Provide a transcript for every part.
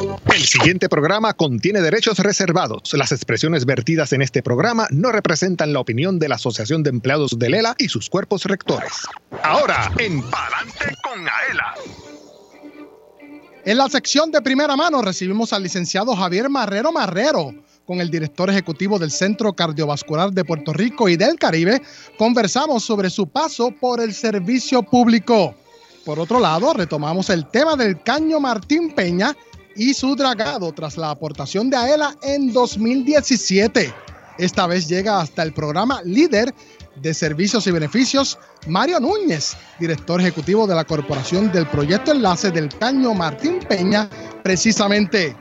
El siguiente programa contiene derechos reservados. Las expresiones vertidas en este programa no representan la opinión de la Asociación de Empleados de Lela y sus cuerpos rectores. Ahora, en Palante con Aela. En la sección de primera mano recibimos al licenciado Javier Marrero Marrero con el director ejecutivo del Centro Cardiovascular de Puerto Rico y del Caribe. Conversamos sobre su paso por el servicio público. Por otro lado, retomamos el tema del caño Martín Peña y su dragado tras la aportación de AELA en 2017. Esta vez llega hasta el programa líder de Servicios y Beneficios, Mario Núñez, director ejecutivo de la Corporación del Proyecto Enlace del Caño Martín Peña, precisamente.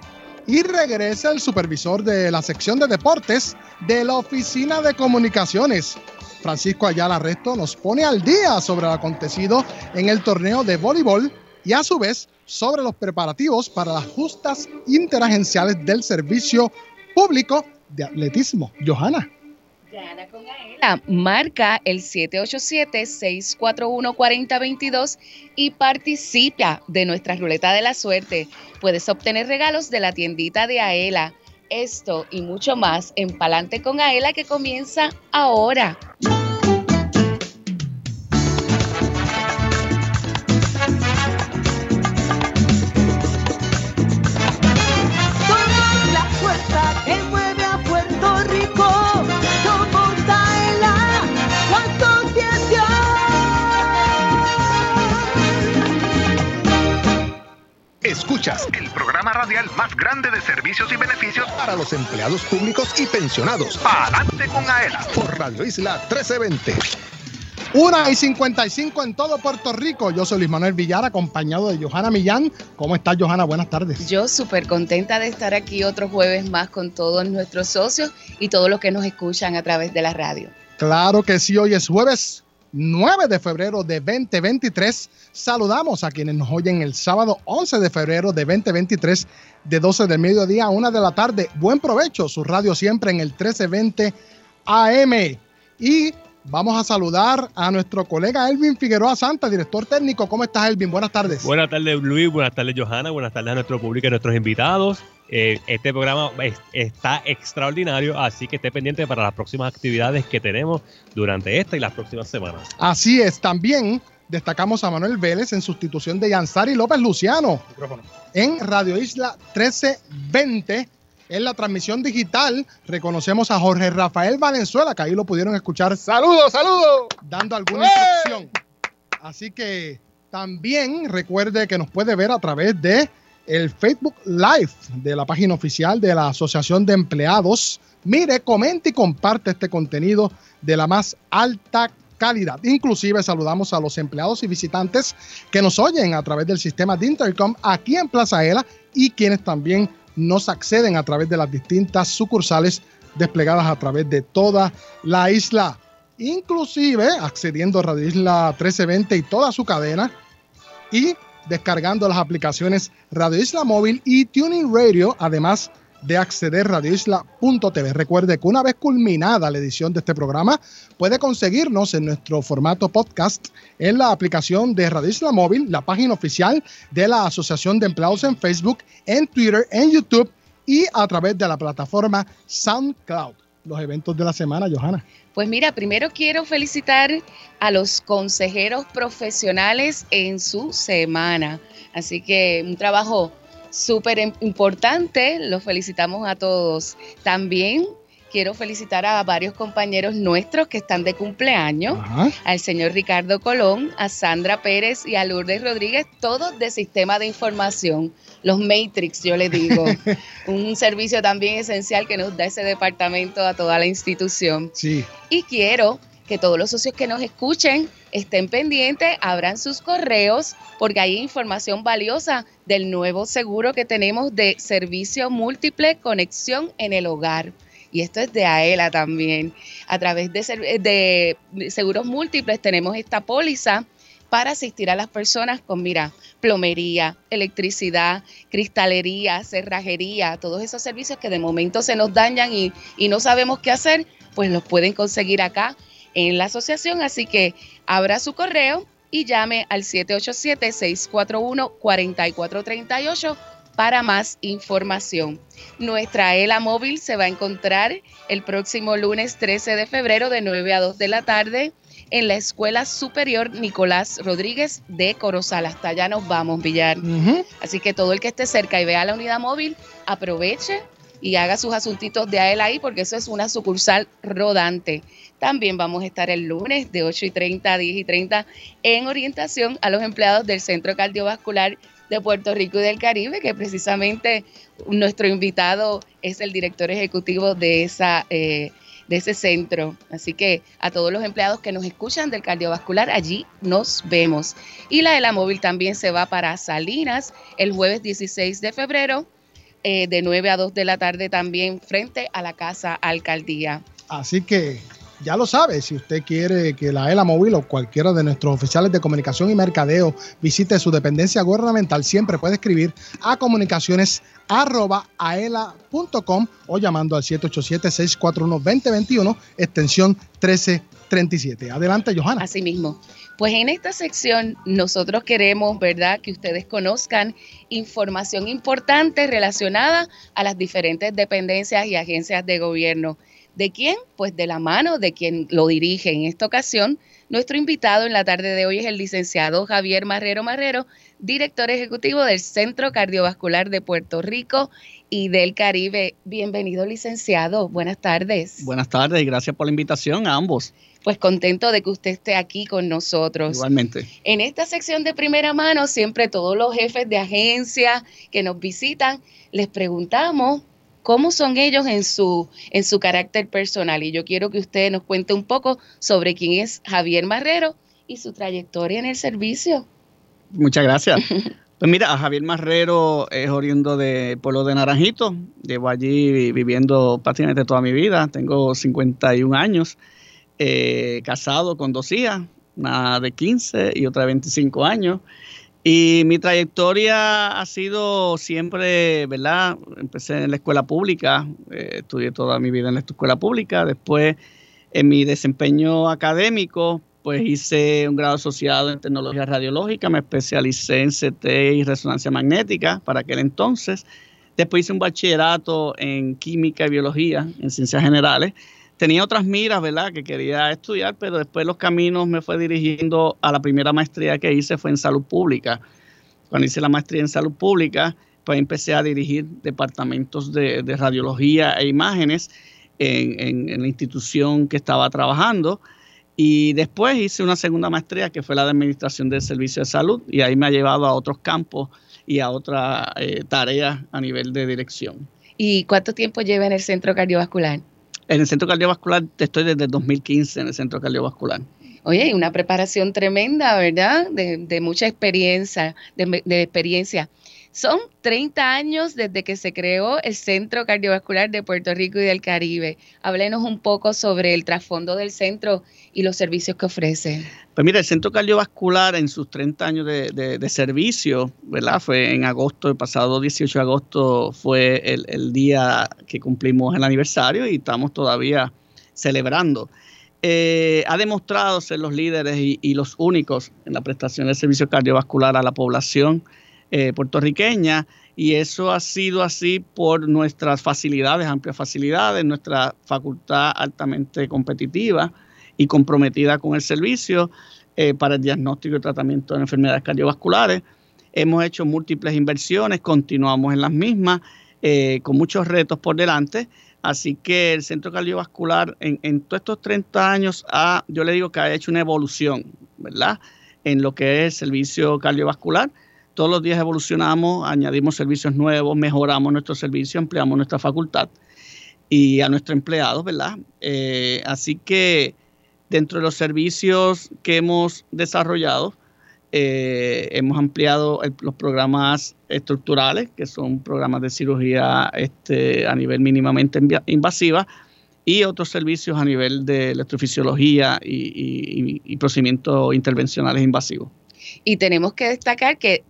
Y regresa el supervisor de la sección de deportes de la Oficina de Comunicaciones, Francisco Ayala Resto, nos pone al día sobre lo acontecido en el torneo de voleibol y a su vez sobre los preparativos para las justas interagenciales del servicio público de atletismo. Johanna. Gana con Aela. Marca el 787-641-4022 y participa de nuestra ruleta de la suerte. Puedes obtener regalos de la tiendita de Aela. Esto y mucho más en Palante con Aela que comienza ahora. Escuchas el programa radial más grande de servicios y beneficios para los empleados públicos y pensionados. Adelante con AELA por Radio Isla 1320. Una y 55 en todo Puerto Rico. Yo soy Luis Manuel Villar, acompañado de Johanna Millán. ¿Cómo estás, Johanna? Buenas tardes. Yo súper contenta de estar aquí otro jueves más con todos nuestros socios y todos los que nos escuchan a través de la radio. Claro que sí, hoy es jueves 9 de febrero de 2023. Saludamos a quienes nos oyen el sábado 11 de febrero de 2023 de 12 del mediodía a 1 de la tarde. Buen provecho, su radio siempre en el 1320 AM. Y vamos a saludar a nuestro colega Elvin Figueroa Santa, director técnico. ¿Cómo estás, Elvin? Buenas tardes. Buenas tardes, Luis. Buenas tardes, Johanna. Buenas tardes a nuestro público y a nuestros invitados. Eh, este programa está extraordinario, así que esté pendiente para las próximas actividades que tenemos durante esta y las próximas semanas. Así es, también destacamos a Manuel Vélez en sustitución de Yansari López Luciano en Radio Isla 1320. En la transmisión digital reconocemos a Jorge Rafael Valenzuela, que ahí lo pudieron escuchar. Saludos, saludos. Dando alguna instrucción. Así que también recuerde que nos puede ver a través de el Facebook Live de la página oficial de la Asociación de Empleados. Mire, comente y comparte este contenido de la más alta calidad. Inclusive saludamos a los empleados y visitantes que nos oyen a través del sistema de Intercom aquí en Plaza Ela y quienes también nos acceden a través de las distintas sucursales desplegadas a través de toda la isla. Inclusive accediendo a Radio Isla 1320 y toda su cadena y descargando las aplicaciones Radio Isla Móvil y Tuning Radio, además de acceder a radioisla.tv. Recuerde que una vez culminada la edición de este programa, puede conseguirnos en nuestro formato podcast en la aplicación de Radio Isla Móvil, la página oficial de la Asociación de Empleados en Facebook, en Twitter, en YouTube y a través de la plataforma SoundCloud. Los eventos de la semana, Johanna. Pues mira, primero quiero felicitar a los consejeros profesionales en su semana. Así que un trabajo súper importante, los felicitamos a todos. También quiero felicitar a varios compañeros nuestros que están de cumpleaños, al señor Ricardo Colón, a Sandra Pérez y a Lourdes Rodríguez, todos de Sistema de Información, los Matrix, yo les digo, un servicio también esencial que nos da ese departamento a toda la institución. Sí. Y quiero que todos los socios que nos escuchen estén pendientes, abran sus correos, porque hay información valiosa del nuevo seguro que tenemos de servicio múltiple conexión en el hogar y esto es de AELA también. A través de, seguros múltiples tenemos esta póliza para asistir a las personas con, mira, plomería, electricidad, cristalería, cerrajería, todos esos servicios que de momento se nos dañan y, y no sabemos qué hacer, pues los pueden conseguir acá en la asociación. Así que abra su correo y llame al 787-641-4438 para más información. Nuestra ELA móvil se va a encontrar el próximo lunes 13 de febrero de 9 a 2 de la tarde en la Escuela Superior Nicolás Rodríguez de Corozal. Hasta allá nos vamos, Villar. Así que todo el que esté cerca y vea la unidad móvil, aproveche y haga sus asuntitos de AEL ahí porque eso es una sucursal rodante. También vamos a estar el lunes de 8 y 30 a 10 y 30 en orientación a los empleados del Centro Cardiovascular de Puerto Rico y del Caribe, que precisamente nuestro invitado es el director ejecutivo de esa eh, de ese centro. Así que a todos los empleados que nos escuchan del cardiovascular, allí nos vemos. Y la de la móvil también se va para Salinas el jueves 16 de febrero, eh, de 9 a 2 de la tarde también frente a la Casa Alcaldía. Así que ya lo sabe, si usted quiere que la ELA Móvil o cualquiera de nuestros oficiales de comunicación y mercadeo visite su dependencia gubernamental, siempre puede escribir a comunicaciones.aela.com o llamando al 787-641-2021, extensión 1337. Adelante, Johanna. Así mismo. Pues en esta sección nosotros queremos, ¿verdad?, que ustedes conozcan información importante relacionada a las diferentes dependencias y agencias de gobierno. ¿De quién? Pues de la mano de quien lo dirige. En esta ocasión, nuestro invitado en la tarde de hoy es el licenciado Javier Marrero Marrero, director ejecutivo del Centro Cardiovascular de Puerto Rico y del Caribe. Bienvenido, licenciado. Buenas tardes. Buenas tardes y gracias por la invitación a ambos. Pues contento de que usted esté aquí con nosotros. Igualmente. En esta sección de primera mano, siempre todos los jefes de agencia que nos visitan, les preguntamos cómo son ellos en su, en su carácter personal. Y yo quiero que usted nos cuente un poco sobre quién es Javier Marrero y su trayectoria en el servicio. Muchas gracias. Pues mira, Javier Marrero es oriundo de Pueblo de Naranjito. Llevo allí viviendo prácticamente toda mi vida. Tengo 51 años. Eh, casado con dos hijas, una de 15 y otra de 25 años. Y mi trayectoria ha sido siempre, ¿verdad? Empecé en la escuela pública, eh, estudié toda mi vida en la escuela pública. Después, en mi desempeño académico, pues hice un grado asociado en tecnología radiológica, me especialicé en CT y resonancia magnética para aquel entonces. Después hice un bachillerato en química y biología, en ciencias generales tenía otras miras, ¿verdad? Que quería estudiar, pero después los caminos me fue dirigiendo a la primera maestría que hice fue en salud pública. Cuando hice la maestría en salud pública, pues empecé a dirigir departamentos de, radiología e imágenes en, la institución que estaba trabajando. Y después hice una segunda maestría que fue la de Administración del Servicio de Salud y ahí me ha llevado a otros campos y a otras eh, tareas a nivel de dirección. ¿Y cuánto tiempo lleva en el centro cardiovascular? En el centro cardiovascular estoy desde 2015 en el centro cardiovascular. Oye, una preparación tremenda, ¿verdad? De, mucha experiencia, de, experiencia. Son 30 años desde que se creó el Centro Cardiovascular de Puerto Rico y del Caribe. Háblenos un poco sobre el trasfondo del centro y los servicios que ofrece. Pues mira, el Centro Cardiovascular en sus 30 años de, servicio, ¿verdad? Fue en agosto, el pasado 18 de agosto fue el, día que cumplimos el aniversario y estamos todavía celebrando. Eh, ha demostrado ser los líderes y, los únicos en la prestación de servicio cardiovascular a la población eh, puertorriqueña y eso ha sido así por nuestras facilidades, amplias facilidades, nuestra facultad altamente competitiva y comprometida con el servicio eh, para el diagnóstico y tratamiento de enfermedades cardiovasculares. Hemos hecho múltiples inversiones, continuamos en las mismas, eh, con muchos retos por delante. Así que el centro cardiovascular en, en, todos estos 30 años ha, yo le digo que ha hecho una evolución, ¿verdad? En lo que es el servicio cardiovascular. Todos los días evolucionamos, añadimos servicios nuevos, mejoramos nuestro servicio, empleamos nuestra facultad y a nuestros empleados, ¿verdad? Eh, así que Dentro de los servicios que hemos desarrollado, eh, hemos ampliado los programas estructurales, que son programas de cirugía este, a nivel mínimamente invasiva, y otros servicios a nivel de electrofisiología y, y procedimientos intervencionales invasivos. Y tenemos que destacar que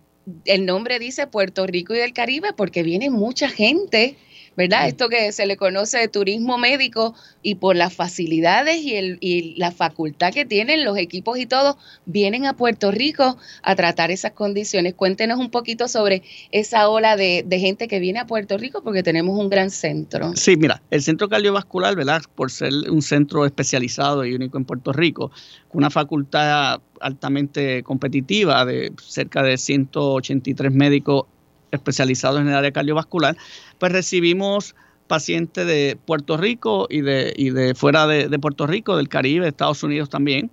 el nombre dice Puerto Rico y del Caribe porque viene mucha gente ¿verdad? Esto que se le conoce de turismo médico y por las facilidades y, el, y la facultad que tienen los equipos y todo, vienen a Puerto Rico a tratar esas condiciones. Cuéntenos un poquito sobre esa ola de, de gente que viene a Puerto Rico porque tenemos un gran centro. Sí, mira, el centro cardiovascular, ¿verdad? Por ser un centro especializado y único en Puerto Rico, con una facultad altamente competitiva de cerca de 183 médicos especializados en el área cardiovascular, pues recibimos pacientes de Puerto Rico y de, y de fuera de, de Puerto Rico, del Caribe, de Estados Unidos también,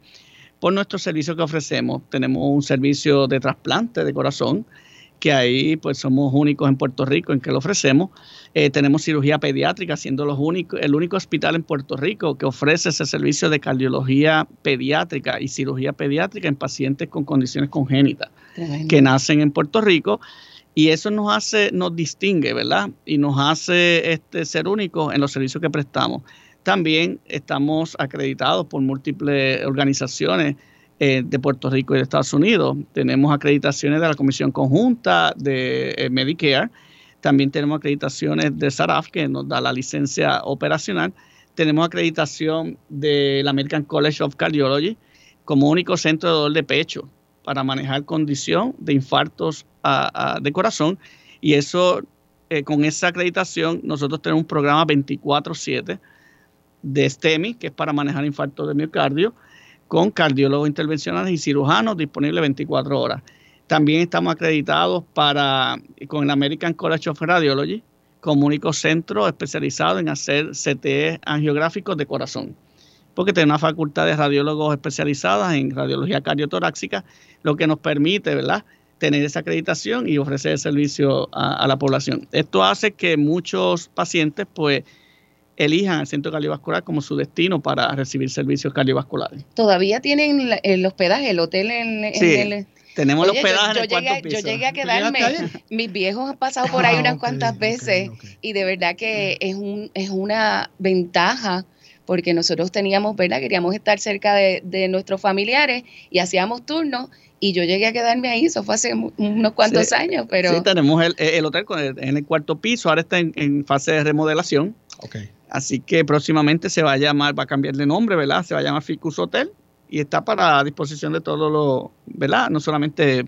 por nuestro servicio que ofrecemos. Tenemos un servicio de trasplante de corazón, que ahí pues somos únicos en Puerto Rico en que lo ofrecemos. Eh, tenemos cirugía pediátrica, siendo los únicos, el único hospital en Puerto Rico que ofrece ese servicio de cardiología pediátrica y cirugía pediátrica en pacientes con condiciones congénitas Tremendo. que nacen en Puerto Rico. Y eso nos hace, nos distingue, ¿verdad? Y nos hace este, ser únicos en los servicios que prestamos. También estamos acreditados por múltiples organizaciones eh, de Puerto Rico y de Estados Unidos. Tenemos acreditaciones de la Comisión Conjunta de eh, Medicare. También tenemos acreditaciones de SARAF, que nos da la licencia operacional. Tenemos acreditación del American College of Cardiology como único centro de dolor de pecho para manejar condición de infartos de corazón. Y eso, eh, con esa acreditación, nosotros tenemos un programa 24-7 de STEMI, que es para manejar infartos de miocardio, con cardiólogos intervencionales y cirujanos disponibles 24 horas. También estamos acreditados para, con el American College of Radiology como único centro especializado en hacer CTE angiográficos de corazón, porque tiene una facultad de radiólogos especializadas en radiología cardiotoráxica, lo que nos permite, ¿verdad?, tener esa acreditación y ofrecer el servicio a, a la población. Esto hace que muchos pacientes, pues, elijan el centro cardiovascular como su destino para recibir servicios cardiovasculares. Todavía tienen el hospedaje, el hotel en, en Sí, el... Tenemos Oye, el hospedaje yo, en el llegué, piso. yo llegué a ¿Tú llegaste quedarme, mis viejos han pasado por ahí Ah, unas cuantas veces y de verdad que es, un, es una ventaja porque nosotros teníamos, ¿verdad? Queríamos estar cerca de, de nuestros familiares y hacíamos turnos y yo llegué a quedarme ahí, eso fue hace unos cuantos Sí, años, pero Sí, tenemos el, el hotel con el- en el cuarto piso, ahora está en, en fase de remodelación, Ok. así que próximamente se va a llamar, va a cambiar de nombre, ¿verdad? Se va a llamar Ficus Hotel y está para disposición de todos los, ¿verdad? No solamente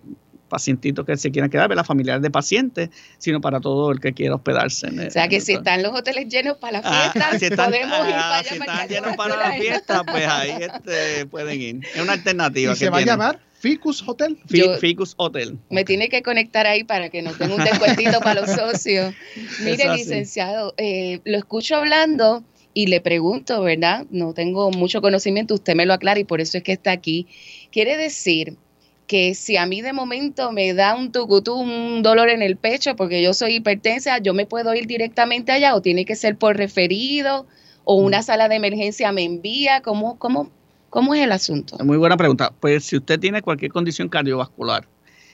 pacientitos que se quieran quedar, ¿verdad? Familiares de pacientes, sino para todo el que quiera hospedarse. en el- o sea que en si están los hoteles llenos para la Ah, fiesta, si están, podemos ir ah, para allá si para están el llenos para la fiesta, pues ahí este, pueden ir. Es una alternativa. ¿Y que se va a llamar Ficus Hotel? Yo- Ficus Hotel. Me tiene que conectar ahí para que nos den un descuentito para los socios. Mire, licenciado, eh, lo escucho hablando y le pregunto, ¿verdad? No tengo mucho conocimiento, usted me lo aclara y por eso es que está aquí. Quiere decir que si a mí de momento me da un tucutú, un dolor en el pecho porque yo soy hipertensa, yo me puedo ir directamente allá o tiene que ser por referido o una sala de emergencia me envía, ¿cómo, cómo, cómo es el asunto? Muy buena pregunta. Pues si usted tiene cualquier condición cardiovascular,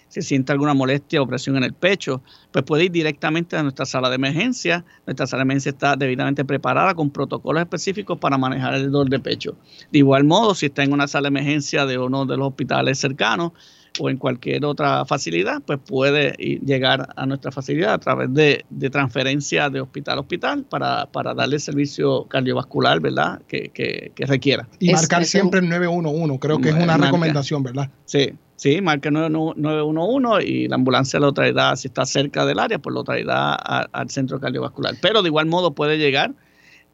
si siente alguna molestia o presión en el pecho, pues puede ir directamente a nuestra sala de emergencia. Nuestra sala de emergencia está debidamente preparada con protocolos específicos para manejar el dolor de pecho. De igual modo, si está en una sala de emergencia de uno de los hospitales cercanos o en cualquier otra facilidad, pues puede ir- llegar a nuestra facilidad a través de, de transferencia de hospital a hospital para, para darle el servicio cardiovascular, ¿verdad?, que, que- que requiera. Y Es- marcar siempre el 911. Creo que es una Marca. recomendación, ¿verdad? Sí, sí, marca 911 y la ambulancia lo traerá, si está cerca del área, pues lo traerá a- al centro cardiovascular. Pero de igual modo puede llegar,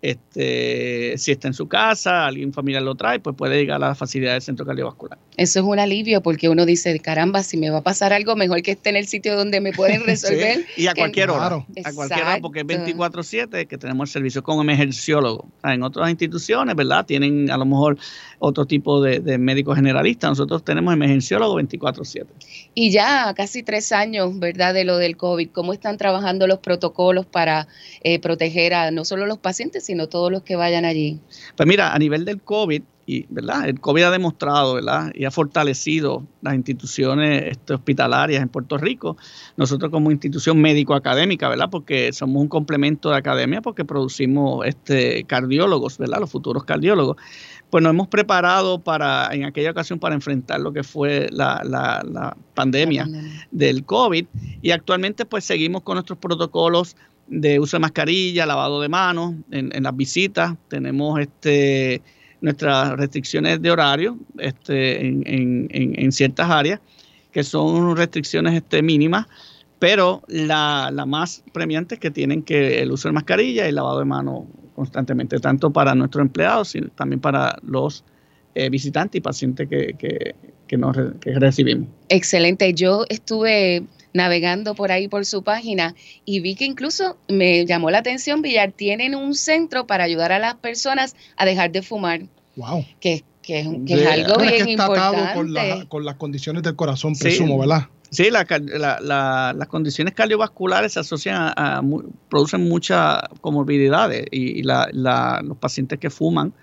este, si está en su casa, alguien familiar lo trae, pues puede llegar a la facilidad del centro cardiovascular. Eso es un alivio porque uno dice, caramba, si me va a pasar algo, mejor que esté en el sitio donde me pueden resolver. Sí, Y a cualquier hora. Claro. A cualquier hora, porque es Exacto. 24-7 que tenemos el servicio con emergenciólogo. En otras instituciones, ¿verdad? Tienen a lo mejor otro tipo de, de médico generalista. Nosotros tenemos emergenciólogo 24-7. Y ya casi tres años, ¿verdad? De lo del COVID, ¿cómo están trabajando los protocolos para eh, proteger a no solo los pacientes, sino todos los que vayan allí? Pues mira, a nivel del COVID, y, ¿verdad? El COVID ha demostrado, ¿verdad? Y ha fortalecido las instituciones este, hospitalarias en Puerto Rico. Nosotros como institución médico-académica, ¿verdad? Porque somos un complemento de academia porque producimos este, cardiólogos, ¿verdad? Los futuros cardiólogos. Pues nos hemos preparado para, en aquella ocasión, para enfrentar lo que fue la, la, pandemia del COVID. Y actualmente, pues seguimos con nuestros protocolos de uso de mascarilla, lavado de manos en, las visitas. Tenemos este nuestras restricciones de horario este, en, en, ciertas áreas, que son restricciones este, mínimas, pero la, la, más premiante es que tienen que el uso de mascarilla y el lavado de manos constantemente, tanto para nuestros empleados, sino también para los eh, visitantes y pacientes que, que, que, nos, que recibimos. Excelente. Yo estuve navegando por ahí por su página y vi que incluso me llamó la atención, Villar, tienen un centro para ayudar a las personas a dejar de fumar. Wow. Que, que, es, que es algo bien importante. Con, con, las condiciones del corazón, presumo, ¿verdad? Sí, las condiciones cardiovasculares se asocian a, producen muchas comorbilidades y, los pacientes que fuman,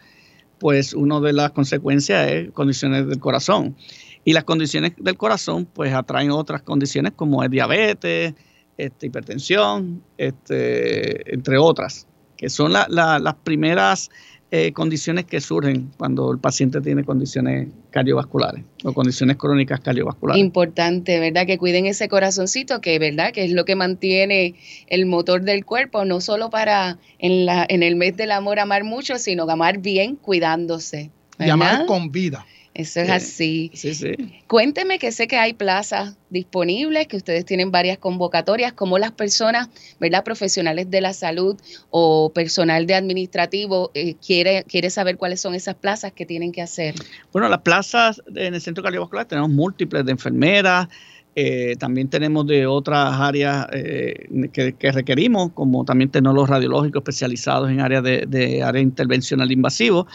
pues una de las consecuencias es condiciones del corazón. Y las condiciones del corazón pues atraen otras condiciones como es diabetes, este, hipertensión, este, entre otras, que son las primeras eh, condiciones que surgen cuando el paciente tiene condiciones cardiovasculares o condiciones crónicas cardiovasculares. Importante, ¿verdad? Que cuiden ese corazoncito, que verdad que es lo que mantiene el motor del cuerpo, no solo para en, la, en el mes del amor amar mucho, sino amar bien cuidándose. Y amar con vida. Eso es así. Sí, sí. Cuénteme que sé que hay plazas disponibles, que ustedes tienen varias convocatorias, como las personas, ¿verdad? Profesionales de la salud o personal de administrativo eh, quiere, quiere saber cuáles son esas plazas que tienen que hacer. Bueno, las plazas en el centro cardiovascular tenemos múltiples de enfermeras, eh, también tenemos de otras áreas eh, que, requerimos, como también tenemos los radiológicos especializados en áreas de, de área intervencional invasivo.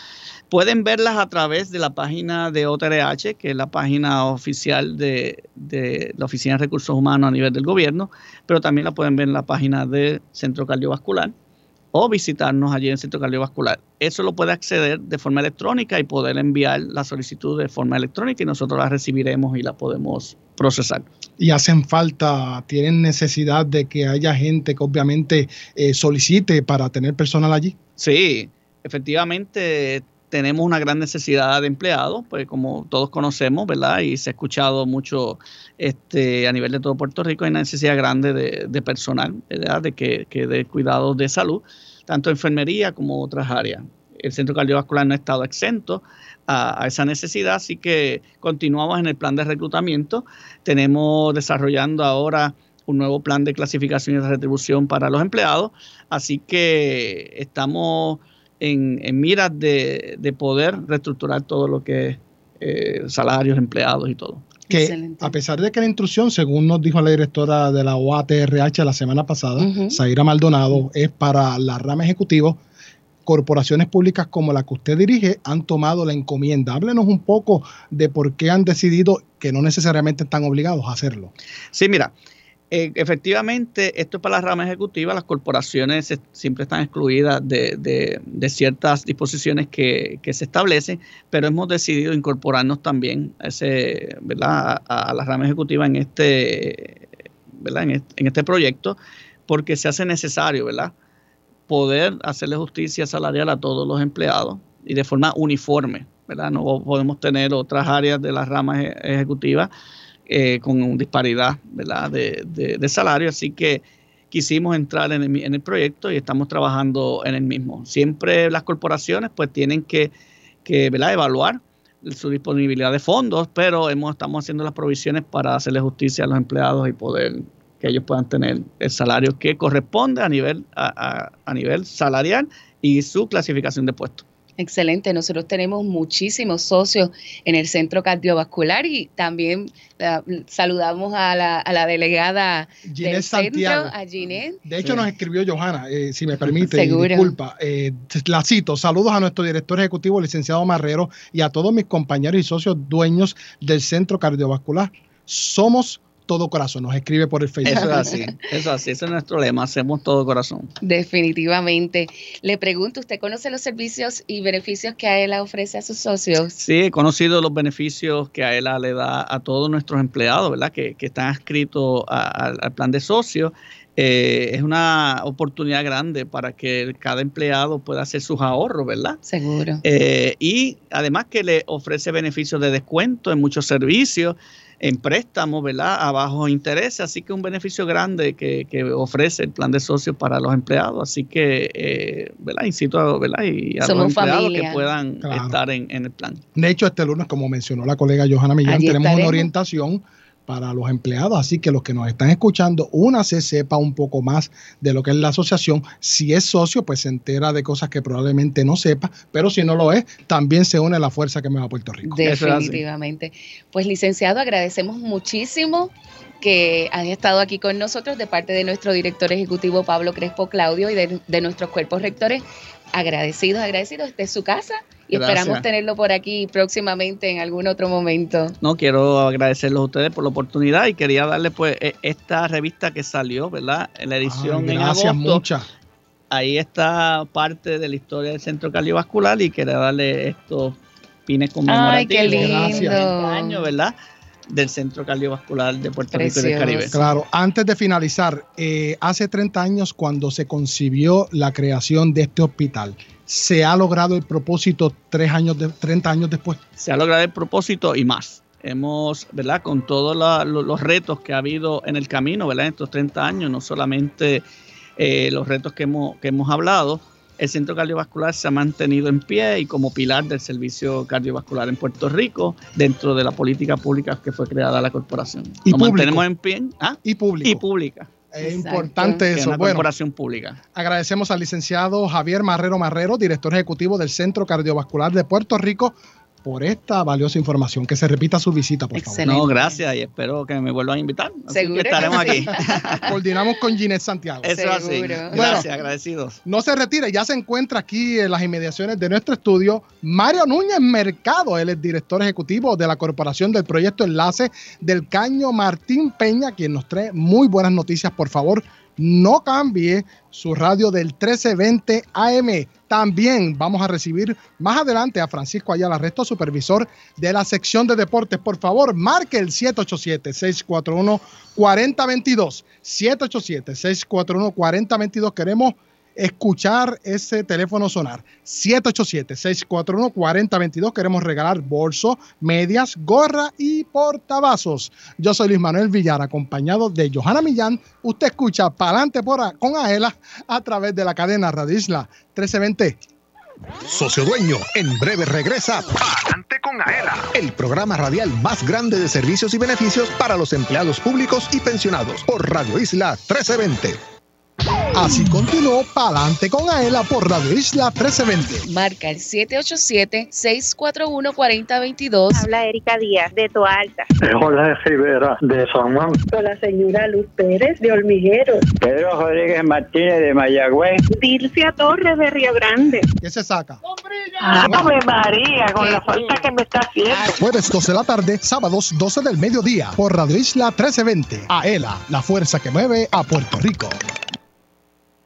Pueden verlas a través de la página de OTRH, que es la página oficial de, la Oficina de Recursos Humanos a nivel del gobierno, pero también la pueden ver en la página del Centro Cardiovascular o visitarnos allí en el Centro Cardiovascular. Eso lo puede acceder de forma electrónica y poder enviar la solicitud de forma electrónica y nosotros la recibiremos y la podemos procesar. Y hacen falta, tienen necesidad de que haya gente que obviamente eh, solicite para tener personal allí. Sí, efectivamente tenemos una gran necesidad de empleados, pues como todos conocemos, ¿verdad? Y se ha escuchado mucho este, a nivel de todo Puerto Rico, hay una necesidad grande de, personal, ¿verdad? De que, que cuidados de salud, tanto enfermería como otras áreas. El centro cardiovascular no ha estado exento a, a, esa necesidad, así que continuamos en el plan de reclutamiento. Tenemos desarrollando ahora un nuevo plan de clasificación y de retribución para los empleados, así que estamos en, miras de, poder reestructurar todo lo que es eh, salarios, empleados y todo. Que a pesar de que la instrucción, según nos dijo la directora de la OATRH la semana pasada, Zaira Maldonado, es para la rama ejecutiva, corporaciones públicas como la que usted dirige han tomado la encomienda. Háblenos un poco de por qué han decidido que no necesariamente están obligados a hacerlo. Sí, mira, eh, efectivamente, esto es para la rama ejecutiva, las corporaciones siempre están excluidas de, ciertas disposiciones que, se establecen, pero hemos decidido incorporarnos también a, ese, ¿verdad? a, la rama ejecutiva en este. En, este, proyecto, porque se hace necesario poder hacerle justicia salarial a todos los empleados y de forma uniforme. ¿verdad? No podemos tener otras áreas de las ramas ejecutivas eh, con disparidad De, de, salario, así que quisimos entrar en el, proyecto y estamos trabajando en el mismo. Siempre las corporaciones pues tienen que, que evaluar su disponibilidad de fondos, pero hemos, estamos haciendo las provisiones para hacerle justicia a los empleados y poder que ellos puedan tener el salario que corresponde a nivel, a nivel salarial y su clasificación de puestos. Excelente, nosotros tenemos muchísimos socios en el centro cardiovascular y también saludamos a la, a la delegada Ginés Santiago. a Ginés. De hecho, nos escribió Johanna, eh, si me permite, disculpa. Eh, la cito, saludos a nuestro director ejecutivo, licenciado Marrero, y a todos mis compañeros y socios dueños del centro cardiovascular. Somos todo corazón. Nos escribe por el Facebook. Eso es así, eso así, ese es nuestro lema, hacemos todo corazón. Definitivamente. Le pregunto, ¿usted conoce los servicios y beneficios que AELA ofrece a sus socios? Sí, he conocido los beneficios que AELA le da a todos nuestros empleados, ¿verdad? Que, están adscritos al plan de socios. eh, es una oportunidad grande para que cada empleado pueda hacer sus ahorros, ¿verdad? Seguro. Eh, y además que le ofrece beneficios de descuento en muchos servicios, en préstamos, ¿verdad? A bajos intereses, así que un beneficio grande que, ofrece el plan de socios para los empleados. Así que, eh, ¿verdad? Incito a, ¿verdad? Y a los empleados que puedan estar en, el plan. De hecho, este lunes, como mencionó la colega Johanna Millán, tenemos una orientación para los empleados. Así que los que nos están escuchando, una se sepa un poco más de lo que es la asociación. Si es socio, pues se entera de cosas que probablemente no sepa, pero si no lo es, también se une a la fuerza que me va a Puerto Rico. Definitivamente. Pues licenciado, agradecemos muchísimo que haya estado aquí con nosotros de parte de nuestro director ejecutivo Pablo Crespo Claudio y de, de nuestros cuerpos rectores. Agradecidos, agradecidos. Esta es su casa y esperamos tenerlo por aquí próximamente en algún otro momento. No, quiero agradecerles a ustedes por la oportunidad y quería darle pues e, esta revista que salió, ¿verdad? En la edición en agosto. Muchas. Ahí está parte de la historia del centro cardiovascular y quería darle estos pines conmemorativos. Ay, qué lindo. año, ¿verdad? Del Centro Cardiovascular de Puerto Rico y del Caribe. Claro, antes de finalizar, eh, hace 30 años cuando se concibió la creación de este hospital, se ha logrado el propósito tres años de, 30 años después. Se ha logrado el propósito y más. Hemos, ¿verdad? Con todos los retos que ha habido en el camino, ¿verdad? En estos 30 años, no solamente eh, los retos que hemos, que hemos hablado, el centro cardiovascular se ha mantenido en pie y como pilar del servicio cardiovascular en Puerto Rico dentro de la política pública que fue creada la corporación. Y Nos mantenemos en pie. ¿ah? Y pública. Y pública. Es importante eso. Una corporación pública. Agradecemos al licenciado Javier Marrero Marrero, director ejecutivo del Centro Cardiovascular de Puerto Rico, por esta valiosa información. Que se repita su visita, por favor. No, gracias y espero que me vuelvan a invitar. Seguro. estaremos aquí. Coordinamos con Ginés Santiago. Eso así. Gracias, agradecidos. No se retire, ya se encuentra aquí en las inmediaciones de nuestro estudio Mario Núñez Mercado. Él es director ejecutivo de la Corporación del Proyecto Enlace del Caño Martín Peña, quien nos trae muy buenas noticias. Por favor, no cambie su radio del 1320 AM. También vamos a recibir más adelante a Francisco Ayala Resto, supervisor de la sección de deportes. Por favor, marque el 787-641-4022. 787-641-4022. Queremos escuchar ese teléfono sonar. 787-641-4022. Queremos regalar bolso, medias, gorra y portavasos. Yo soy Luis Manuel Villar, acompañado de Johanna Millán. Usted escucha Palante por con Aela a través de la cadena Radio Isla 1320. Socio Dueño, en breve regresa Palante con Aela, el programa radial más grande de servicios y beneficios para los empleados públicos y pensionados por Radio Isla 1320. Así continuó Palante con Aela por Radio Isla 1320. Marca el 787-641-4022. Habla Erika Díaz de Toalta. Jorge Rivera de San Juan. Con la señora Luz Pérez de Olmiguero. Pedro Rodríguez Martínez de Mayagüez. Dilcia Torres de Río Grande. ¿Qué se saca? ¡Ave María! Con la falta que me está haciendo. Jueves 12 de la tarde, sábados 12 del mediodía por Radio Isla 1320. Aela, la fuerza que mueve a Puerto Rico.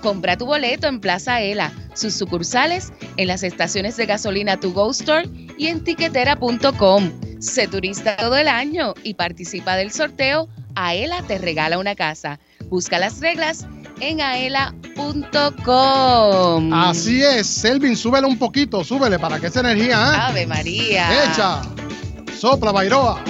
Compra tu boleto en Plaza Aela, sus sucursales en las estaciones de gasolina To Go Store y en tiquetera.com. Sé turista todo el año y participa del sorteo. Aela te regala una casa. Busca las reglas en aela.com. Así es, Selvin, súbele un poquito, súbele para que esa energía, ¿eh? Ave María. Echa. Sopla, Bairoa.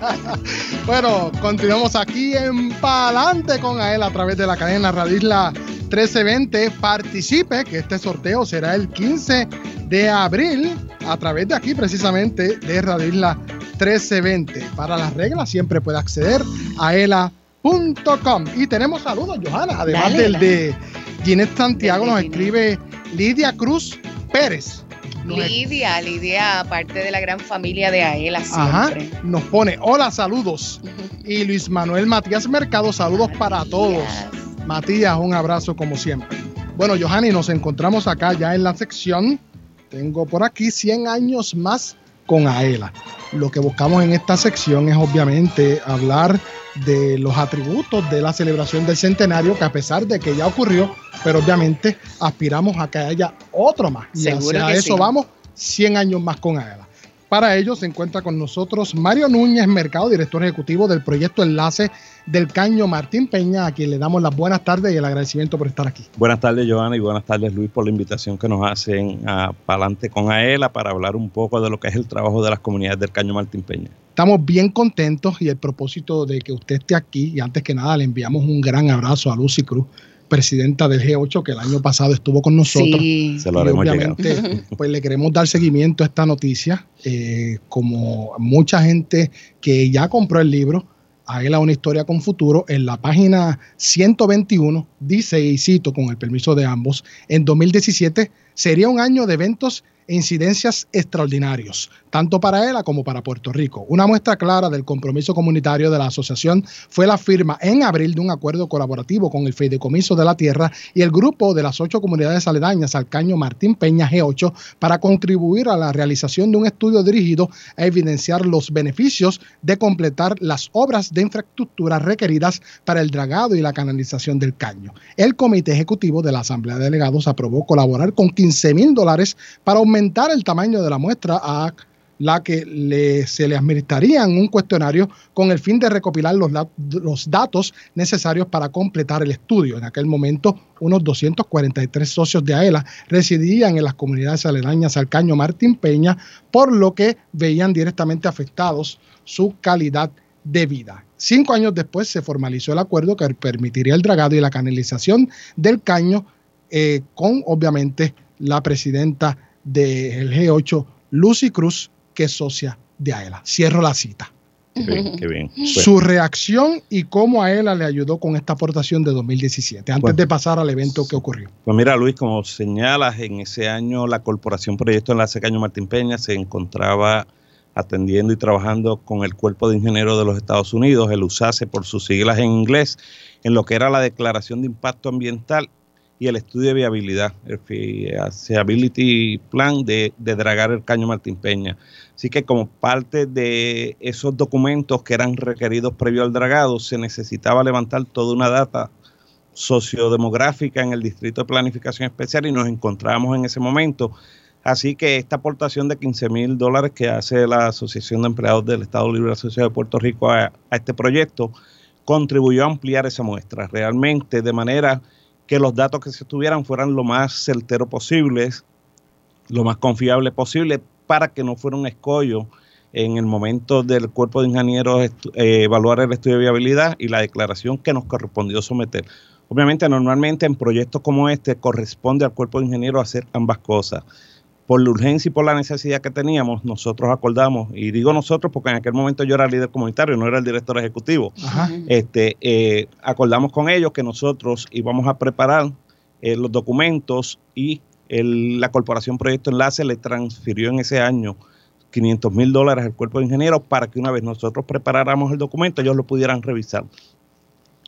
bueno, continuamos aquí en Palante con Ael a través de la cadena Radio Isla 1320. Participe, que este sorteo será el 15 de abril a través de aquí precisamente de Radio Isla 1320. Para las reglas siempre puede acceder a ela.com. Y tenemos saludos, Johanna, además Dale, del dale. de Ginette Santiago, nos escribe Lidia Cruz Pérez. Nos Lidia, Lidia, parte de la gran familia de Aela Ajá, nos pone hola, saludos. Y Luis Manuel Matías Mercado, saludos para todos. Matías, un abrazo como siempre. Bueno, Johanny, nos encontramos acá ya en la sección. Tengo por aquí 100 años más con Aela. Lo que buscamos en esta sección es obviamente hablar de los atributos de la celebración del centenario, que a pesar de que ya ocurrió, pero obviamente aspiramos a que haya otro más. Y hacia eso sí. vamos 100 años más con Aela. Para ello se encuentra con nosotros Mario Núñez Mercado, director ejecutivo del proyecto Enlace del Caño Martín Peña, a quien le damos las buenas tardes y el agradecimiento por estar aquí. Buenas tardes, Joana, y buenas tardes, Luis, por la invitación que nos hacen a Palante con AELA para hablar un poco de lo que es el trabajo de las comunidades del Caño Martín Peña. Estamos bien contentos y el propósito de que usted esté aquí, y antes que nada le enviamos un gran abrazo a Lucy Cruz, presidenta del G8, que el año pasado estuvo con nosotros. Sí. Se lo Y haremos obviamente, llegar. pues le queremos dar seguimiento a esta noticia. eh, como mucha gente que ya compró el libro, Águila una historia con futuro, en la página 121 dice, y cito con el permiso de ambos, en 2017 sería un año de eventos incidencias extraordinarios, tanto para ELA como para Puerto Rico. Una muestra clara del compromiso comunitario de la asociación fue la firma en abril de un acuerdo colaborativo con el Fideicomiso de la Tierra y el grupo de las ocho comunidades aledañas al Caño Martín Peña G8 para contribuir a la realización de un estudio dirigido a evidenciar los beneficios de completar las obras de infraestructura requeridas para el dragado y la canalización del caño. El Comité Ejecutivo de la Asamblea de Delegados aprobó colaborar con 15 mil dólares para aumentar el tamaño de la muestra a la que se le administrarían un cuestionario con el fin de recopilar los, datos necesarios para completar el estudio. En aquel momento, unos 243 socios de AELA residían en las comunidades aledañas al Caño Martín Peña, por lo que veían directamente afectados su calidad de vida. Cinco años después se formalizó el acuerdo que permitiría el dragado y la canalización del caño eh, con, obviamente, la presidenta del G8, Lucy Cruz, que es socia de AELA. Cierro la cita. Qué bien, qué bien. Su reacción y cómo a él le ayudó con esta aportación de 2017, antes Bueno. de pasar al evento que ocurrió. Pues mira, Luis, como señalas, en ese año la Corporación Proyecto Enlace Caño Martín Peña se encontraba atendiendo y trabajando con el Cuerpo de Ingenieros de los Estados Unidos, el USACE por sus siglas en inglés, en lo que era la Declaración de Impacto Ambiental y el estudio de viabilidad, el Feasibility Plan de, de dragar el Caño Martín Peña. Así que como parte de esos documentos que eran requeridos previo al dragado, se necesitaba levantar toda una data sociodemográfica en el Distrito de Planificación Especial y nos encontrábamos en ese momento. Así que esta aportación de 15 mil dólares que hace la Asociación de Empleados del Estado Libre Asociado de Puerto Rico a este proyecto contribuyó a ampliar esa muestra realmente de manera que los datos que se tuvieran fueran lo más certeros posibles, lo más confiable posible para que no fuera un escollo en el momento del cuerpo de ingenieros eh, evaluar el estudio de viabilidad y la declaración que nos correspondió someter. Obviamente, normalmente en proyectos como este corresponde al cuerpo de ingenieros hacer ambas cosas. Por la urgencia y por la necesidad que teníamos, nosotros acordamos, y digo nosotros porque en aquel momento yo era líder comunitario, no era el director ejecutivo, este, eh, acordamos con ellos que nosotros íbamos a preparar eh, los documentos y el- la Corporación Proyecto Enlace le transfirió en ese año 500 mil dólares al cuerpo de ingenieros para que una vez nosotros preparáramos el documento, ellos lo pudieran revisar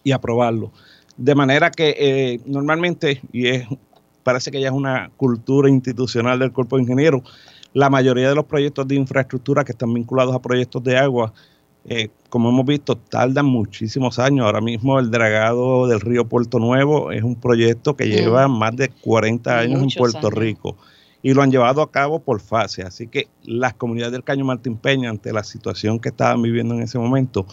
y aprobarlo. De manera que eh, normalmente, y es, parece que ya es una cultura institucional del cuerpo de ingenieros, la mayoría de los proyectos de infraestructura que están vinculados a proyectos de agua, eh, como hemos visto, tardan muchísimos años. Ahora mismo el dragado del río Puerto Nuevo es un proyecto que Mm. lleva más de 40 años Muchos en Puerto años. Rico y lo han llevado a cabo por fase. Así que las comunidades del Caño Martín Peña, ante la situación que estaban viviendo en ese momento,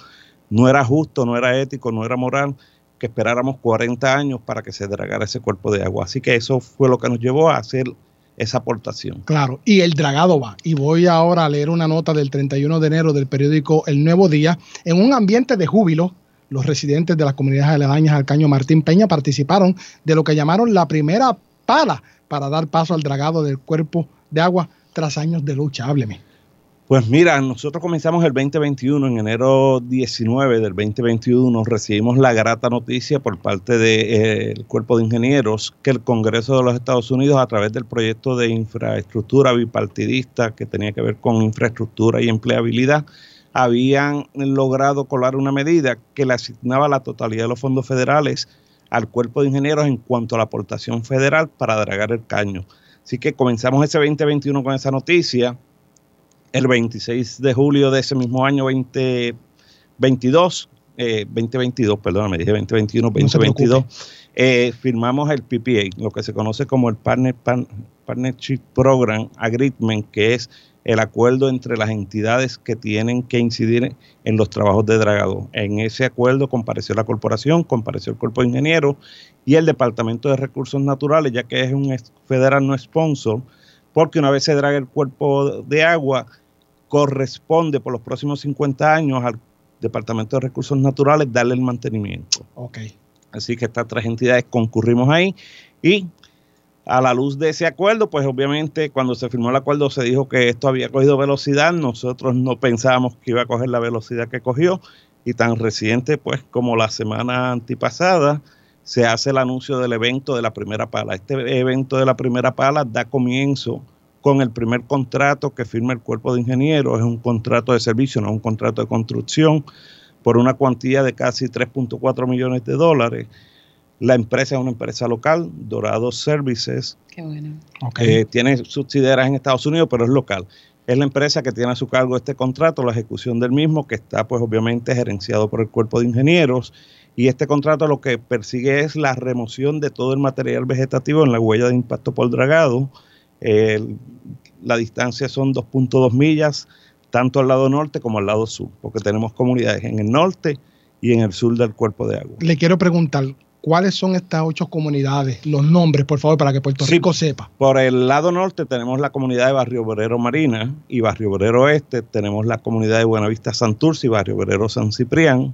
no era justo, no era ético, no era moral que esperáramos 40 años para que se dragara ese cuerpo de agua. Así que eso fue lo que nos llevó a hacer esa aportación. Claro, y el dragado va. Y voy ahora a leer una nota del 31 de enero del periódico El Nuevo Día. En un ambiente de júbilo, los residentes de las comunidades aledañas al Caño Martín Peña participaron de lo que llamaron la primera pala para dar paso al dragado del cuerpo de agua tras años de lucha. Hábleme. Pues mira, nosotros comenzamos el 2021, en enero 19 del 2021, recibimos la grata noticia por parte del Cuerpo de Ingenieros que el Congreso de los Estados Unidos, a través del proyecto de infraestructura bipartidista que tenía que ver con infraestructura y empleabilidad, habían logrado colar una medida que le asignaba la totalidad de los fondos federales al Cuerpo de Ingenieros en cuanto a la aportación federal para dragar el caño. Así que comenzamos ese 2021 con esa noticia el 26 de julio de ese mismo año 2022, eh, 2022, perdóname, dije 2021, No se 2022, eh, firmamos el PPA, lo que se conoce como el Partner, Pan- Partnership Program Agreement, que es el acuerdo entre las entidades que tienen que incidir en los trabajos de dragado. En ese acuerdo compareció la corporación, compareció el cuerpo de ingenieros y el Departamento de Recursos Naturales, ya que es un federal no sponsor, porque una vez se draga el cuerpo de agua, corresponde por los próximos 50 años al Departamento de Recursos Naturales darle el mantenimiento. Ok. Así que estas tres entidades concurrimos ahí y a la luz de ese acuerdo, pues obviamente cuando se firmó el acuerdo se dijo que esto había cogido velocidad, nosotros no pensábamos que iba a coger la velocidad que cogió y tan reciente pues como la semana antipasada se hace el anuncio del evento de la primera pala. Este evento de la primera pala da comienzo con el primer contrato que firma el cuerpo de ingenieros, es un contrato de servicio, no es un contrato de construcción, por una cuantía de casi 3.4 millones de dólares. La empresa es una empresa local, Dorado Services, Qué bueno. eh, tiene subsidiarias en Estados Unidos, pero es local. Es la empresa que tiene a su cargo este contrato, la ejecución del mismo, que está pues obviamente gerenciado por el cuerpo de ingenieros. Y este contrato lo que persigue es la remoción de todo el material vegetativo en la huella de impacto por dragado. El- la distancia son 2.2 millas, tanto al lado norte como al lado sur, porque tenemos comunidades en el norte y en el sur del cuerpo de agua. Le quiero preguntar, ¿cuáles son estas ocho comunidades? Los nombres, por favor, para que Puerto Sí. Rico sepa. Por el lado norte tenemos la comunidad de Barrio Obrero Marina y Barrio Obrero Oeste tenemos la comunidad de Buenavista Santurce y Barrio Obrero San Ciprián.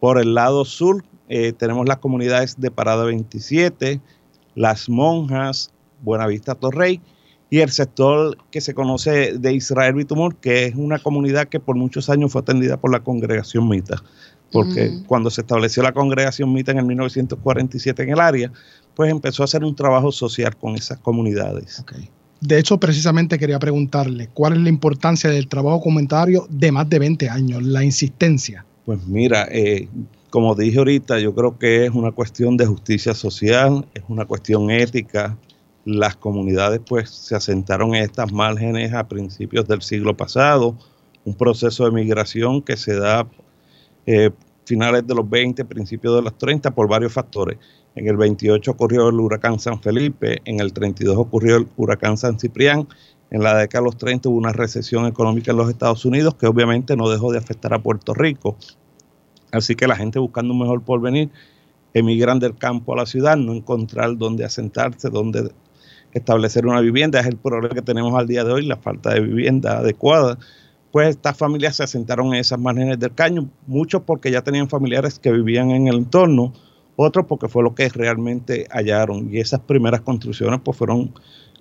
Por el lado sur eh, tenemos las comunidades de Parada 27, Las Monjas, Buenavista Torrey y el sector que se conoce de Israel Bitumor, que es una comunidad que por muchos años fue atendida por la congregación Mita, porque Mm. cuando se estableció la congregación Mita en el 1947 en el área, pues empezó a hacer un trabajo social con esas comunidades. De hecho, precisamente quería preguntarle cuál es la importancia del trabajo comunitario de más de 20 años, la insistencia. Pues mira, eh, como dije ahorita, yo creo que es una cuestión de justicia social, es una cuestión ética. Las comunidades pues se asentaron en estas márgenes a principios del siglo pasado, un proceso de migración que se da eh, finales de los 20, principios de los 30 por varios factores. En el 28 ocurrió el huracán San Felipe, en el 32 ocurrió el huracán San Ciprián, en la década de los 30 hubo una recesión económica en los Estados Unidos que obviamente no dejó de afectar a Puerto Rico. Así que la gente buscando un mejor porvenir emigran del campo a la ciudad, no encontrar dónde asentarse, dónde establecer una vivienda. Es el problema que tenemos al día de hoy, la falta de vivienda adecuada. Pues estas familias se asentaron en esas márgenes del caño, muchos porque ya tenían familiares que vivían en el entorno, otros porque fue lo que realmente hallaron. Y esas primeras construcciones pues fueron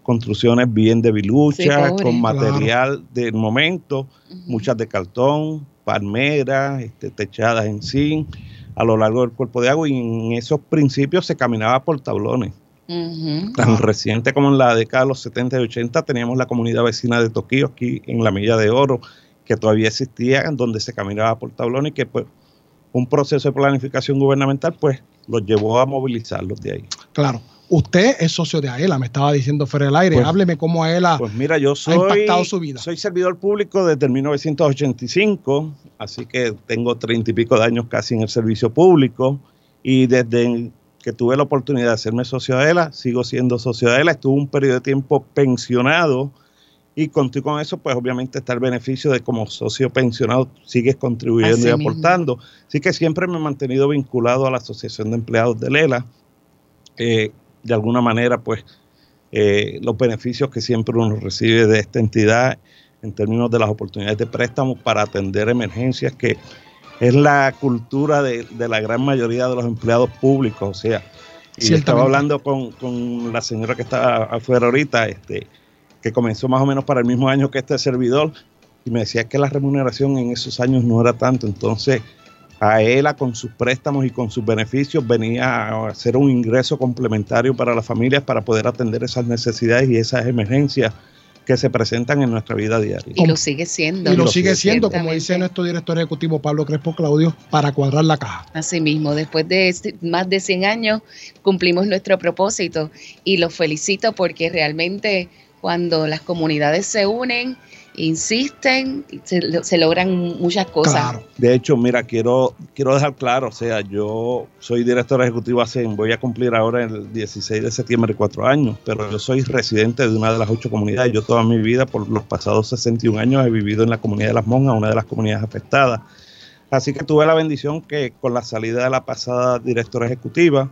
construcciones bien de Sí, con material del momento, muchas de cartón, palmeras, este, techadas en zinc, a lo largo del cuerpo de agua y en esos principios se caminaba por tablones. Tan reciente como en la década de los 70 y 80 teníamos la comunidad vecina de Tokio aquí en la Milla de Oro, que todavía existía, en donde se caminaba por tablones y que pues un proceso de planificación gubernamental pues los llevó a movilizarlos de ahí. Claro. Usted es socio de AELA, me estaba diciendo fuera del aire. Pues- Hábleme cómo AELA Pues mira, yo ha soy, impactado su vida. soy servidor público desde el 1985, así que tengo treinta y pico de años casi en el servicio público y desde que tuve la oportunidad de hacerme socio de ELA, sigo siendo socio de ELA, estuve un periodo de tiempo pensionado y contigo con eso, pues obviamente está el beneficio de como socio pensionado sigues contribuyendo Así y mismo. aportando. Así que siempre me he mantenido vinculado a la Asociación de Empleados de ELA. Eh, de alguna manera, pues eh, los beneficios que siempre uno recibe de esta entidad en términos de las oportunidades de préstamo para atender emergencias, que es la cultura de, de la gran mayoría de los empleados públicos. O sea, y estaba hablando con, con la señora que está afuera ahorita, este, que comenzó más o menos para el mismo año que este servidor, y me decía que la remuneración en esos años no era tanto. Entonces, a ELA con sus préstamos y con sus beneficios venía a hacer un ingreso complementario para las familias para poder atender esas necesidades y esas emergencias que se presentan en nuestra vida diaria. Y lo sigue siendo. Y lo sigue siendo, como dice nuestro director ejecutivo Pablo Crespo Claudio, para cuadrar la caja. Así mismo, después de este- más de 100 años cumplimos nuestro propósito y los felicito porque realmente cuando las comunidades se unen, insisten, se, logran muchas cosas. De hecho, mira, quiero, quiero dejar claro, o sea, yo soy director ejecutivo hace, voy a cumplir ahora el 16 de septiembre cuatro años, pero yo soy residente de una de las ocho comunidades. Yo toda mi vida, por los pasados 61 años, he vivido en la comunidad de Las Monjas, una de las comunidades afectadas. Así que tuve la bendición que con la salida de la pasada directora ejecutiva,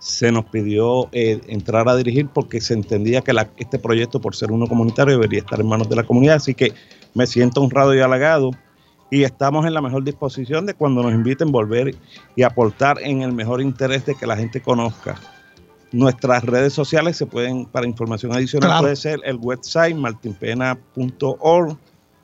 se nos pidió eh, entrar a dirigir porque se entendía que la- este proyecto, por ser uno comunitario, debería estar en manos de la comunidad. Así que me siento honrado y halagado y estamos en la mejor disposición de cuando nos inviten volver y aportar en el mejor interés de que la gente conozca. Nuestras redes sociales se pueden, para información adicional, Claro. puede ser el website martinpena.org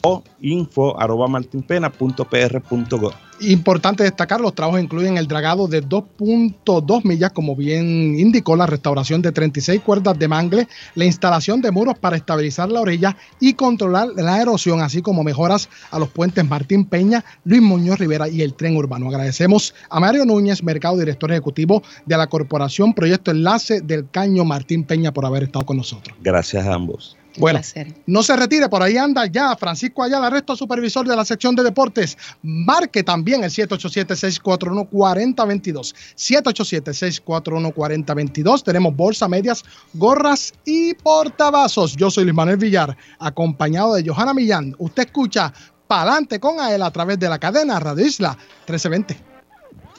o info arroba martinpena.pr.gov. Importante destacar, los trabajos incluyen el dragado de 2.2 millas, como bien indicó, la restauración de 36 cuerdas de mangle, la instalación de muros para estabilizar la orilla y controlar la erosión, así como mejoras a los puentes Martín Peña, Luis Muñoz Rivera y el tren urbano. Agradecemos a Mario Núñez, mercado director ejecutivo de la Corporación Proyecto Enlace del Caño Martín Peña, por haber estado con nosotros. Gracias a ambos. Bueno, no se retire, por ahí anda ya Francisco Ayala, resto supervisor de la sección de deportes. Marque también el 787-641-4022. 787-641-4022. Tenemos bolsa, medias, gorras y portavasos. Yo soy Luis Manuel Villar, acompañado de Johanna Millán. Usted escucha Palante con él a través de la cadena Radio Isla 1320.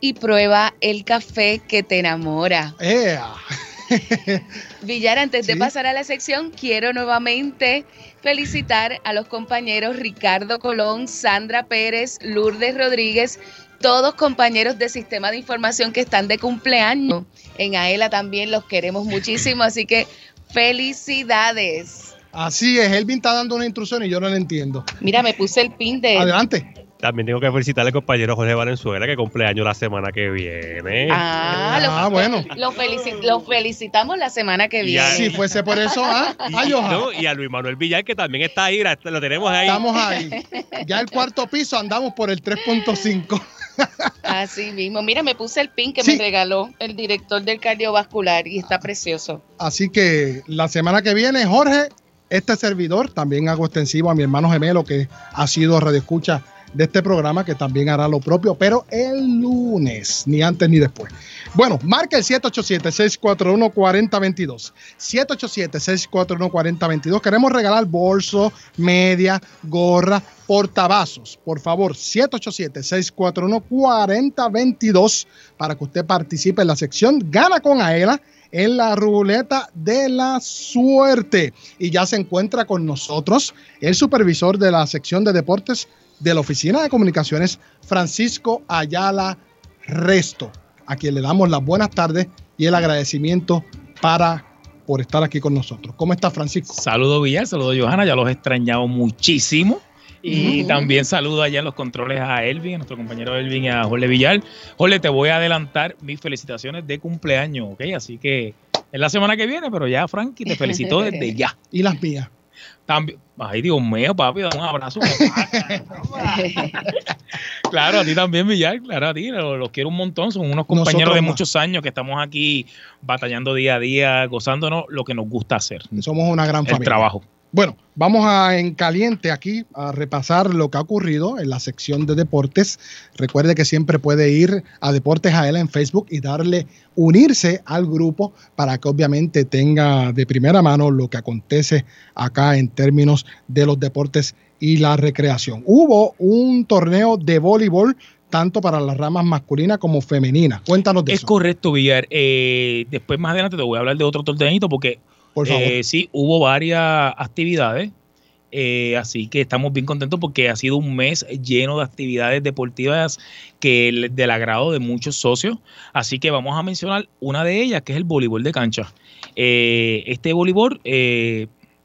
y prueba el café que te enamora. ¡Ea! Villar, antes de pasar a la sección, quiero nuevamente felicitar a los compañeros Ricardo Colón, Sandra Pérez, Lourdes Rodríguez, todos compañeros de Sistema de Información que están de cumpleaños. En AELA también los queremos muchísimo, así que felicidades. Así es, Elvin está dando una instrucción y yo no la entiendo. Mira, me puse el pin de... Adelante. También tengo que felicitar al compañero Jorge Valenzuela, que cumpleaños la semana que viene. Ah, lo, Ah, bueno. Lo, felici- lo felicitamos la semana que Y a- viene. Si fuese por eso, ¿ah? Ay, ojalá. No, y a Luis Manuel Villar, que también está ahí, lo tenemos ahí. Estamos ahí. Ya el cuarto piso andamos por el 3.5. Así mismo. Mira, me puse el pin que Sí. me regaló el director del cardiovascular y está precioso. Así que la semana que viene, Jorge, este servidor, también hago extensivo a mi hermano gemelo que ha sido radioescucha de este programa, que también hará lo propio, pero el lunes, ni antes ni después. Bueno, marca el 787-641-4022. 787-641-4022. Queremos regalar bolso, media, gorra, portavasos. Por favor, 787-641-4022 para que usted participe en la sección Gana con Aela en la ruleta de la suerte. Y ya se encuentra con nosotros el supervisor de la sección de deportes de la Oficina de Comunicaciones, Francisco Ayala Resto, a quien le damos las buenas tardes y el agradecimiento para por estar aquí con nosotros. ¿Cómo está Francisco? Saludos Villar, saludos Johanna, ya los he extrañado muchísimo. Y también saludo allá en los controles a Elvin, a nuestro compañero Elvin y a Jorge Villar. Jorge, te voy a adelantar mis felicitaciones de cumpleaños, ¿ok? Así que es la semana que viene, pero ya Frankie te felicitó desde ya. ¿Y las mías? También, ay Dios mío, papi, dame un abrazo. claro, a ti también, Villar, claro, a ti, los, los quiero un montón, son unos compañeros Nosotros de más. muchos años que estamos aquí batallando día a día, gozándonos lo que nos gusta hacer. Somos una gran El familia. trabajo. Bueno, vamos a en caliente aquí a repasar lo que ha ocurrido en la sección de deportes. Recuerde que siempre puede ir a Deportes AL en Facebook y darle unirse al grupo para que obviamente tenga de primera mano lo que acontece acá en términos de los deportes y la recreación. Hubo un torneo de voleibol tanto para las ramas masculinas como femeninas. Cuéntanos de Es eso. correcto, Villar. Eh, después, más adelante, te voy a hablar de otro torneito porque Eh, sí, hubo varias actividades. eh, así que estamos bien contentos porque ha sido un mes lleno de actividades deportivas que del agrado de muchos socios. Así que vamos a mencionar una de ellas, que es el voleibol de cancha. Eh, este voleibol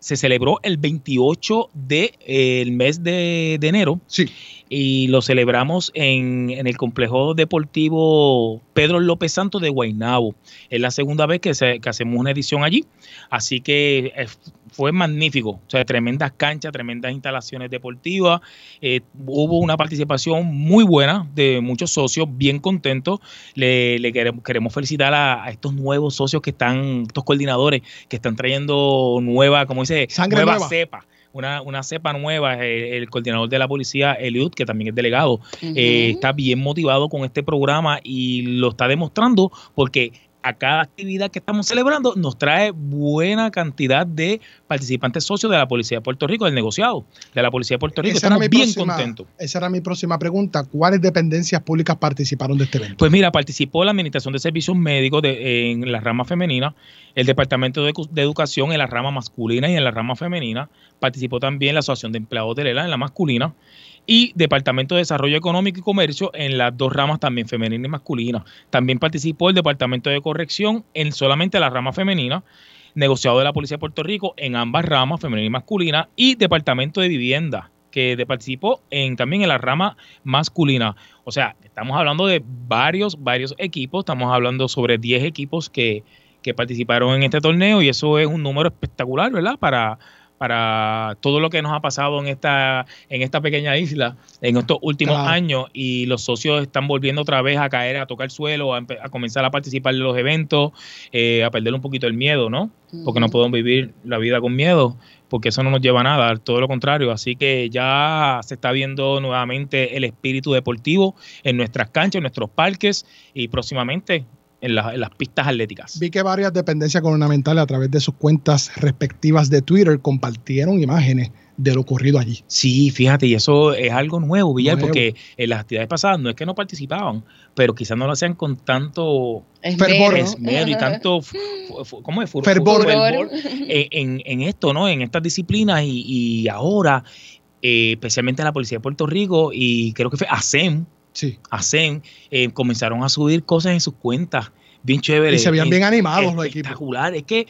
se celebró el 28 del de, eh, el mes de, de enero. Sí. Y lo celebramos en, en el complejo deportivo Pedro López Santos de Guaynabo. Es la segunda vez que, se- que hacemos una edición allí. Así que eh, fue magnífico. O sea, tremendas canchas, tremendas instalaciones deportivas. Eh, hubo una participación muy buena de muchos socios, bien contentos. Le, le queremos, queremos felicitar a, a estos nuevos socios que están, estos coordinadores que están trayendo nueva, como dice, Sangre nueva nueva. cepa. Una, una cepa nueva, el, el coordinador de la policía, Eliud, que también es delegado, eh, está bien motivado con este programa y lo está demostrando porque a cada actividad que estamos celebrando nos trae buena cantidad de participantes socios de la Policía de Puerto Rico, del negociado de la Policía de Puerto Rico. Esa era Estamos mi bien próxima- contentos. Esa era mi próxima pregunta. ¿Cuáles dependencias públicas participaron de este evento? Pues mira, participó la Administración de Servicios Médicos de- en la rama femenina, el Departamento de Educación en la rama masculina y en la rama femenina, participó también la Asociación de Empleados de Lela en la masculina y Departamento de Desarrollo Económico y Comercio en las dos ramas también femenina y masculina. También participó el Departamento de Corrección en solamente la rama femenina, negociado de la Policía de Puerto Rico en ambas ramas, femenina y masculina, y Departamento de Vivienda, que participó en, también en la rama masculina. O sea, estamos hablando de varios, varios equipos, estamos hablando sobre 10 equipos que, que participaron en este torneo y eso es un número espectacular, ¿verdad? Para, para todo lo que nos ha pasado en esta, en esta pequeña isla en estos últimos Claro. años y los socios están volviendo otra vez a caer, a tocar suelo, a, a comenzar a participar de los eventos, eh, a perder un poquito el miedo, ¿no? Porque no podemos vivir la vida con miedo, porque eso no nos lleva a nada, todo lo contrario. Así que ya se está viendo nuevamente el espíritu deportivo en nuestras canchas, en nuestros parques y próximamente en, la- en las pistas atléticas. Vi que varias dependencias gubernamentales a través de sus cuentas respectivas de Twitter compartieron imágenes de lo ocurrido allí. Sí, fíjate, y eso es algo nuevo, Villar, Nuevo. porque en las actividades pasadas no es que no participaban, pero quizás no lo hacían con tanto Fervor, y tanto, ¿cómo es? Fervor. fervor en, en- en esto, ¿no? En estas disciplinas y, y ahora, eh, especialmente la Policía de Puerto Rico y creo que fue ASEM, Sí. ASEM, eh, comenzaron a subir cosas en sus cuentas, bien chévere. Y se veían bien animados los equipos. Espectacular, es que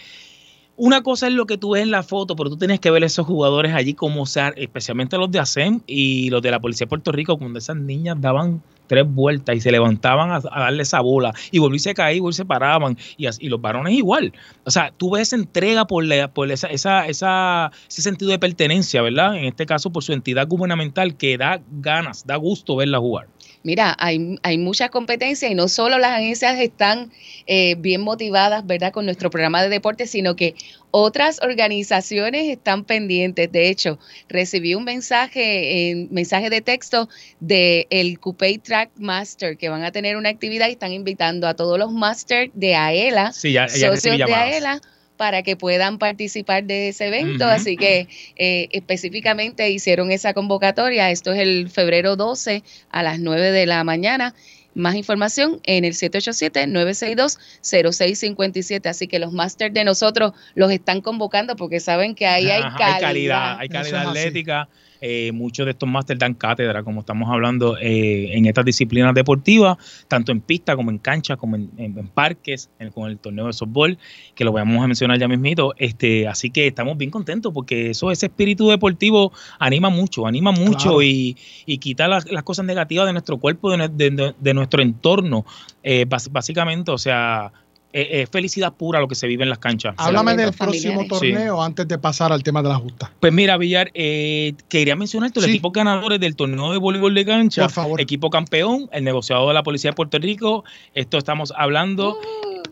una cosa es lo que tú ves en la foto, pero tú tienes que ver esos jugadores allí como ser, especialmente los de ASEM y los de la Policía de Puerto Rico, cuando esas niñas daban tres vueltas y se levantaban a, a darle esa bola y volvían a caer y se paraban y, y los varones igual. O sea, tú ves esa entrega por, la- por esa, esa, esa- ese sentido de pertenencia, ¿verdad? En este caso por su entidad gubernamental que da ganas, da gusto verla jugar. Mira, hay, hay muchas competencias y no solo las agencias están eh, bien motivadas, ¿verdad?, con nuestro programa de deporte, sino que otras organizaciones están pendientes. De hecho, recibí un mensaje, en mensaje de texto de el Coupé Track Master, que van a tener una actividad y están invitando a todos los Masters de AELA, Sí, ya- ya socios de. Para que puedan participar de ese evento. Así que eh, específicamente hicieron esa convocatoria. Esto es el febrero 12 a las 9 de la mañana. Más información en el 787-962-0657. Así que los másters de nosotros los están convocando porque saben que ahí hay calidad. hay calidad, hay calidad así. Eh, muchos de estos máster dan cátedra, como estamos hablando, eh, en estas disciplinas deportivas, tanto en pista como en cancha, como en, en- en parques, en- con el torneo de softball, que lo vamos a mencionar ya mismito. Este, así que estamos bien contentos porque eso, ese espíritu deportivo anima mucho, anima mucho Claro. y, y quita las, las cosas negativas de nuestro cuerpo, de, nue- de- de- de nuestro entorno. Eh, básicamente, o sea, es felicidad pura lo que se vive en las canchas. Háblame del próximo torneo antes de pasar al tema de la justa. Pues mira, Villar, eh, quería mencionarte los Sí. equipos ganadores del torneo de voleibol de cancha. Por favor. Equipo campeón, el negociado de la Policía de Puerto Rico. Esto estamos hablando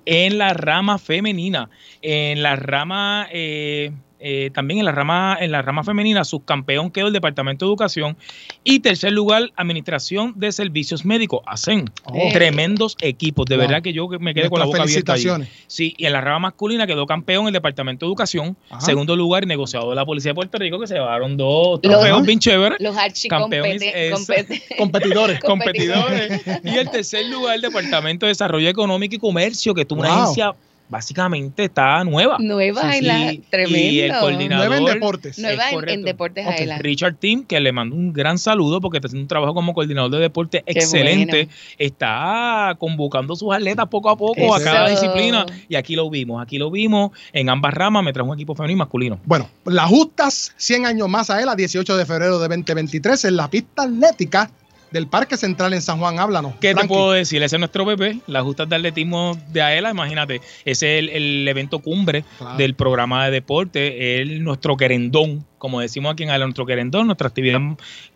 en la rama femenina. En la rama, eh, eh, también en la rama, en la rama femenina, subcampeón quedó el Departamento de Educación. Y tercer lugar, Administración de Servicios Médicos, ASEN. Oh. Tremendos equipos. De Wow. verdad que yo me quedé con la boca abierta. ahí. Sí, y en la rama masculina quedó campeón el Departamento de Educación. Ajá. Segundo lugar, negociado de la Policía de Puerto Rico, que se llevaron dos trofeos bien chéveres. Los Campeones, es- Competidores. competidores. y el tercer lugar, el Departamento de Desarrollo Económico y Comercio, que tuvo una Wow. agencia básicamente está nueva. Nueva en la- tremendo. Y el coordinador. Nueva en deportes. Nueva en, Deportes. Richard Tim, que le mando un gran saludo porque está haciendo un trabajo como coordinador de deporte Qué excelente. bueno. Está convocando sus atletas poco a poco a cada disciplina. Y aquí lo vimos, aquí lo vimos en ambas ramas. Me trajo un equipo femenino y masculino. Bueno, las justas 100 años más a él, a 18 de febrero de 2023, en la pista atlética del Parque Central en San Juan. Háblanos. ¿Qué te puedo decir? Ese es nuestro bebé, las justas de atletismo de AELA, imagínate. Ese es el, el evento cumbre Claro. del programa de deporte, es nuestro querendón, como decimos aquí en AELA, nuestro querendón, nuestra actividad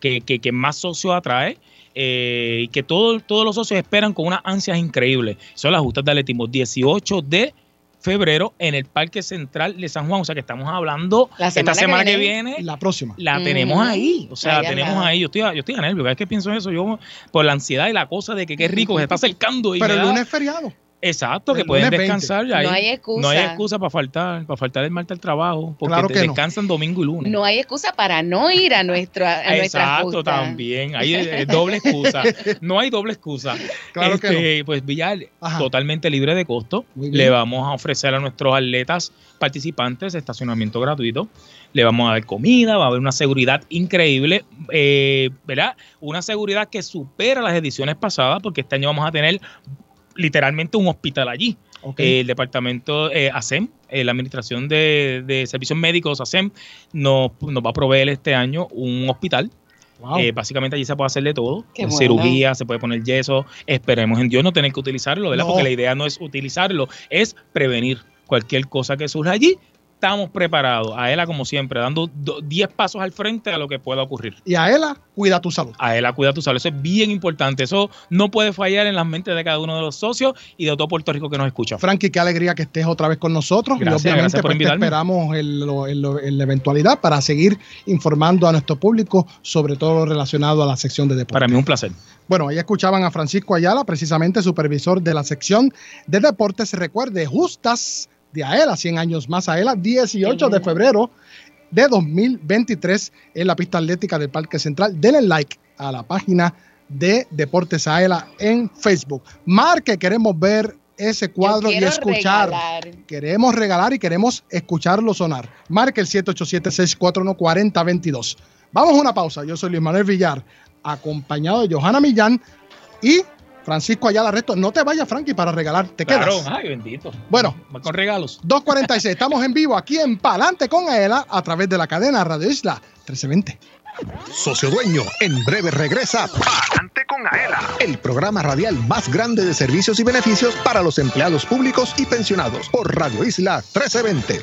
que, que- que más socios atrae. eh, y que todo- todos los socios esperan con unas ansias increíbles. Son las justas de atletismo, 18 de febrero en el Parque Central de San Juan. O sea que estamos hablando La esta semana que viene. La próxima. la tenemos ahí. O sea, Ahí la tenemos ahí. Yo estoy, a- yo estoy a nervio. Cada vez que pienso en eso, yo por la ansiedad y la cosa de que qué rico se está acercando. Y Pero el lunes es feriado. Exacto, que el pueden lunes 20. descansar. ya No ahí. hay excusa. No hay excusa para faltar, para faltar el martes al trabajo. Porque Claro te que no. descansan domingo y lunes. No hay excusa para no ir a, nuestro, a nuestra Exacto, justa. también. Hay eh, doble excusa. No hay doble excusa. Claro que Este, Pues Villar, Ajá. totalmente libre de costo. Le vamos a ofrecer a nuestros atletas participantes estacionamiento gratuito. Le vamos a dar comida, va a haber una seguridad increíble, eh, ¿verdad? Una seguridad que supera las ediciones pasadas, porque este año vamos a tener literalmente un hospital allí. Ok. Eh, el departamento eh, ASEM, eh, la Administración de, de Servicios Médicos ASEM, nos, nos va a proveer este año un hospital. Wow. Eh, básicamente allí se puede hacer de todo. Cirugía, se puede poner yeso. Esperemos en Dios no tener que utilizarlo, ¿verdad? No. Porque la idea no es utilizarlo, es prevenir cualquier cosa que surja allí. Estamos preparados. A ella, como siempre, dando do- 10 pasos al frente a lo que pueda ocurrir. y a ella, cuida tu salud. A ella cuida tu salud. Eso es bien importante. Eso no puede fallar en las mentes de cada uno de los socios y de todo Puerto Rico que nos escucha. Frankie, qué alegría que estés otra vez con nosotros. Gracias, y obviamente por pues, te esperamos en, la eventualidad para seguir informando a nuestro público sobre todo lo relacionado a la sección de deportes. Para mí un placer. Bueno, ahí escuchaban a Francisco Ayala, precisamente supervisor de la sección de deportes. Recuerde, justas de AELA, 100 años más AELA, 18 de febrero de 2023 en la pista atlética del Parque Central. Denle like a la página de Deportes AELA en Facebook. Marque, queremos ver ese cuadro y escuchar. regalar. Queremos regalar y queremos escucharlo sonar. Marque el 787-641-4022. Vamos a una pausa. Yo soy Luis Manuel Villar, acompañado de Johanna Millán y Francisco Ayala Resto. No te vayas, Frankie, para regalar. Te Claro. quedas. Ay, bendito. Bueno. Con regalos. 246. Estamos en vivo aquí en Palante con Aela a través de la cadena Radio Isla 1320. Socio Dueño, en breve regresa Palante con Aela, el programa radial más grande de servicios y beneficios para los empleados públicos y pensionados por Radio Isla 1320.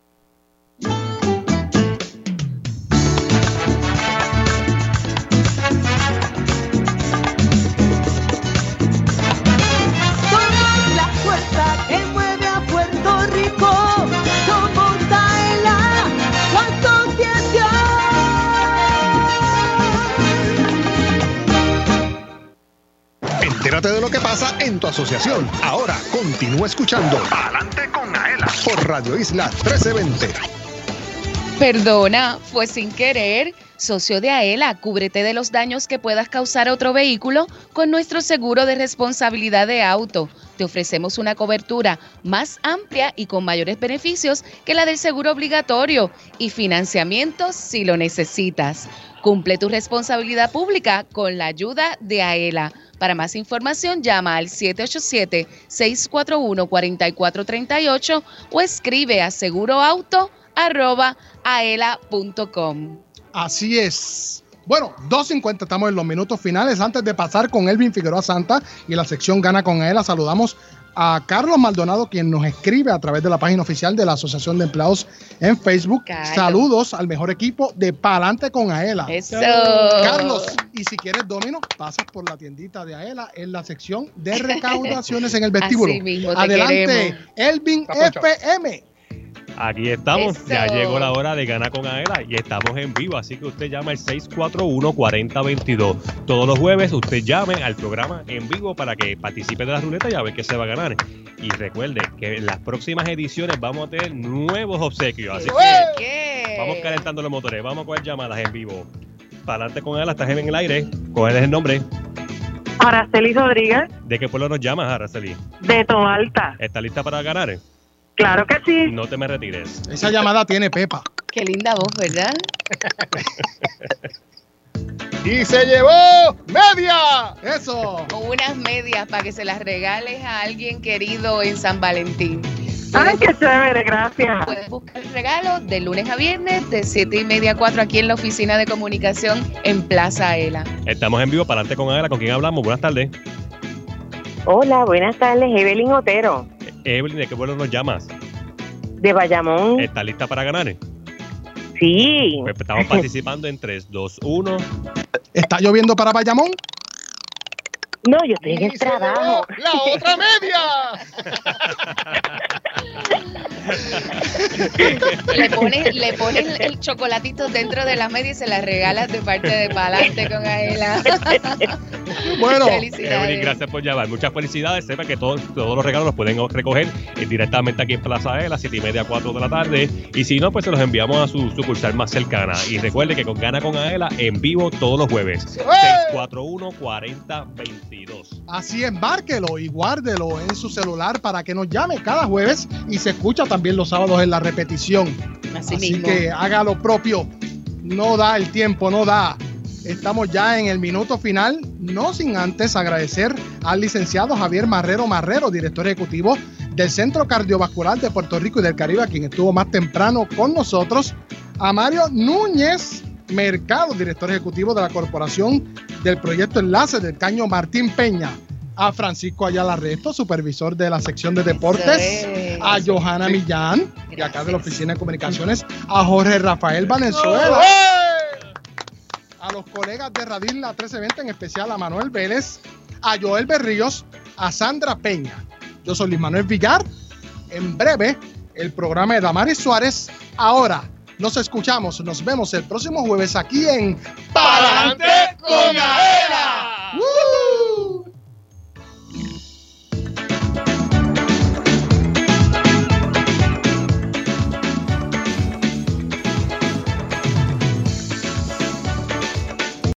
Entérate de lo que pasa en tu asociación. Ahora continúa escuchando Adelante con Aela por Radio Isla 1320. Perdona, fue sin querer. Socio de AELA, cúbrete de los daños que puedas causar a otro vehículo con nuestro seguro de responsabilidad de auto. Te ofrecemos una cobertura más amplia y con mayores beneficios que la del seguro obligatorio y financiamiento si lo necesitas. Cumple tu responsabilidad pública con la ayuda de AELA. Para más información, llama al 787-641-4438 o escribe a seguroauto.aela.com. Así es. Bueno, 2.50, estamos en los minutos finales. Antes de pasar con Elvin Figueroa Santa y la sección Gana con Aela, saludamos a Carlos Maldonado, quien nos escribe a través de la página oficial de la Asociación de Empleados en Facebook. Carlos. Saludos al mejor equipo de Palante con Aela. Eso. Carlos, y si quieres domino, pasas por la tiendita de Aela en la sección de recaudaciones en el vestíbulo. Así mismo, te Adelante, queremos. Elvin. FM. Aquí estamos, Eso. ya llegó la hora de ganar con Aela y estamos en vivo, así que usted llama al 641-4022. Todos los jueves usted llame al programa en vivo para que participe de la ruleta y a ver qué se va a ganar. Y recuerde que en las próximas ediciones vamos a tener nuevos obsequios, así que ¿Qué? vamos calentando los motores, vamos a coger llamadas en vivo. Para adelante con Aela, estás en el aire, ¿cuál es el nombre? Araceli Rodríguez, ¿De qué pueblo nos llamas, Araceli? de Toalta. ¿Estás lista para ganar? Claro que sí. No te me retires. Esa llamada tiene Pepa. Qué linda voz, ¿verdad? Y se llevó media. Eso. Unas medias para que se las regales a alguien querido en San Valentín. Ay, qué chévere, gracias. Puedes buscar el regalo de lunes a viernes de 7 y media a 4 aquí en la oficina de comunicación en Plaza Ela. Estamos en vivo, para adelante con Aela, ¿con quién hablamos? Buenas tardes. Hola, buenas tardes, Evelyn Otero, Evelyn, ¿de qué pueblo nos llamas? de Bayamón. ¿Estás lista para ganar? Sí. Pues estamos participando en 3, 2, 1. ¿Está lloviendo para Bayamón? No, yo estoy en el trabajo. La otra media. Le pones, le pones el chocolatito dentro de las medias y se las regalas de parte de Palante con Aela. Bueno, Evelyn, gracias por llamar. Muchas felicidades. Sepa que todos, todos los regalos los pueden recoger directamente aquí en Plaza E a las 7 y media, 4 de la tarde. Y si no, pues se los enviamos a su sucursal más cercana. Y recuerde que con Gana con Aela en vivo todos los jueves. 641-4022. Así es, márquelo y guárdelo en su celular para que nos llame cada jueves y se escucha también los sábados en la repetición. Así, Así mismo. que haga lo propio. No da el tiempo, no da. Estamos ya en el minuto final, no sin antes agradecer al licenciado Javier Marrero Marrero, director ejecutivo del Centro Cardiovascular de Puerto Rico y del Caribe, quien estuvo más temprano con nosotros, a Mario Núñez Mercado, director ejecutivo de la Corporación del Proyecto Enlace del Caño Martín Peña, a Francisco Ayala Resto, supervisor de la sección de deportes, es. a Johanna Millán, de acá de la Oficina de Comunicaciones, a Jorge Rafael Valenzuela, a los colegas de Radil La 1320, en especial a Manuel Vélez, a Joel Berríos, a Sandra Peña. Yo soy Luis Manuel Villar. En breve, el programa de Damaris Suárez. Ahora, nos escuchamos, nos vemos el próximo jueves aquí en Pa'lante con AELA.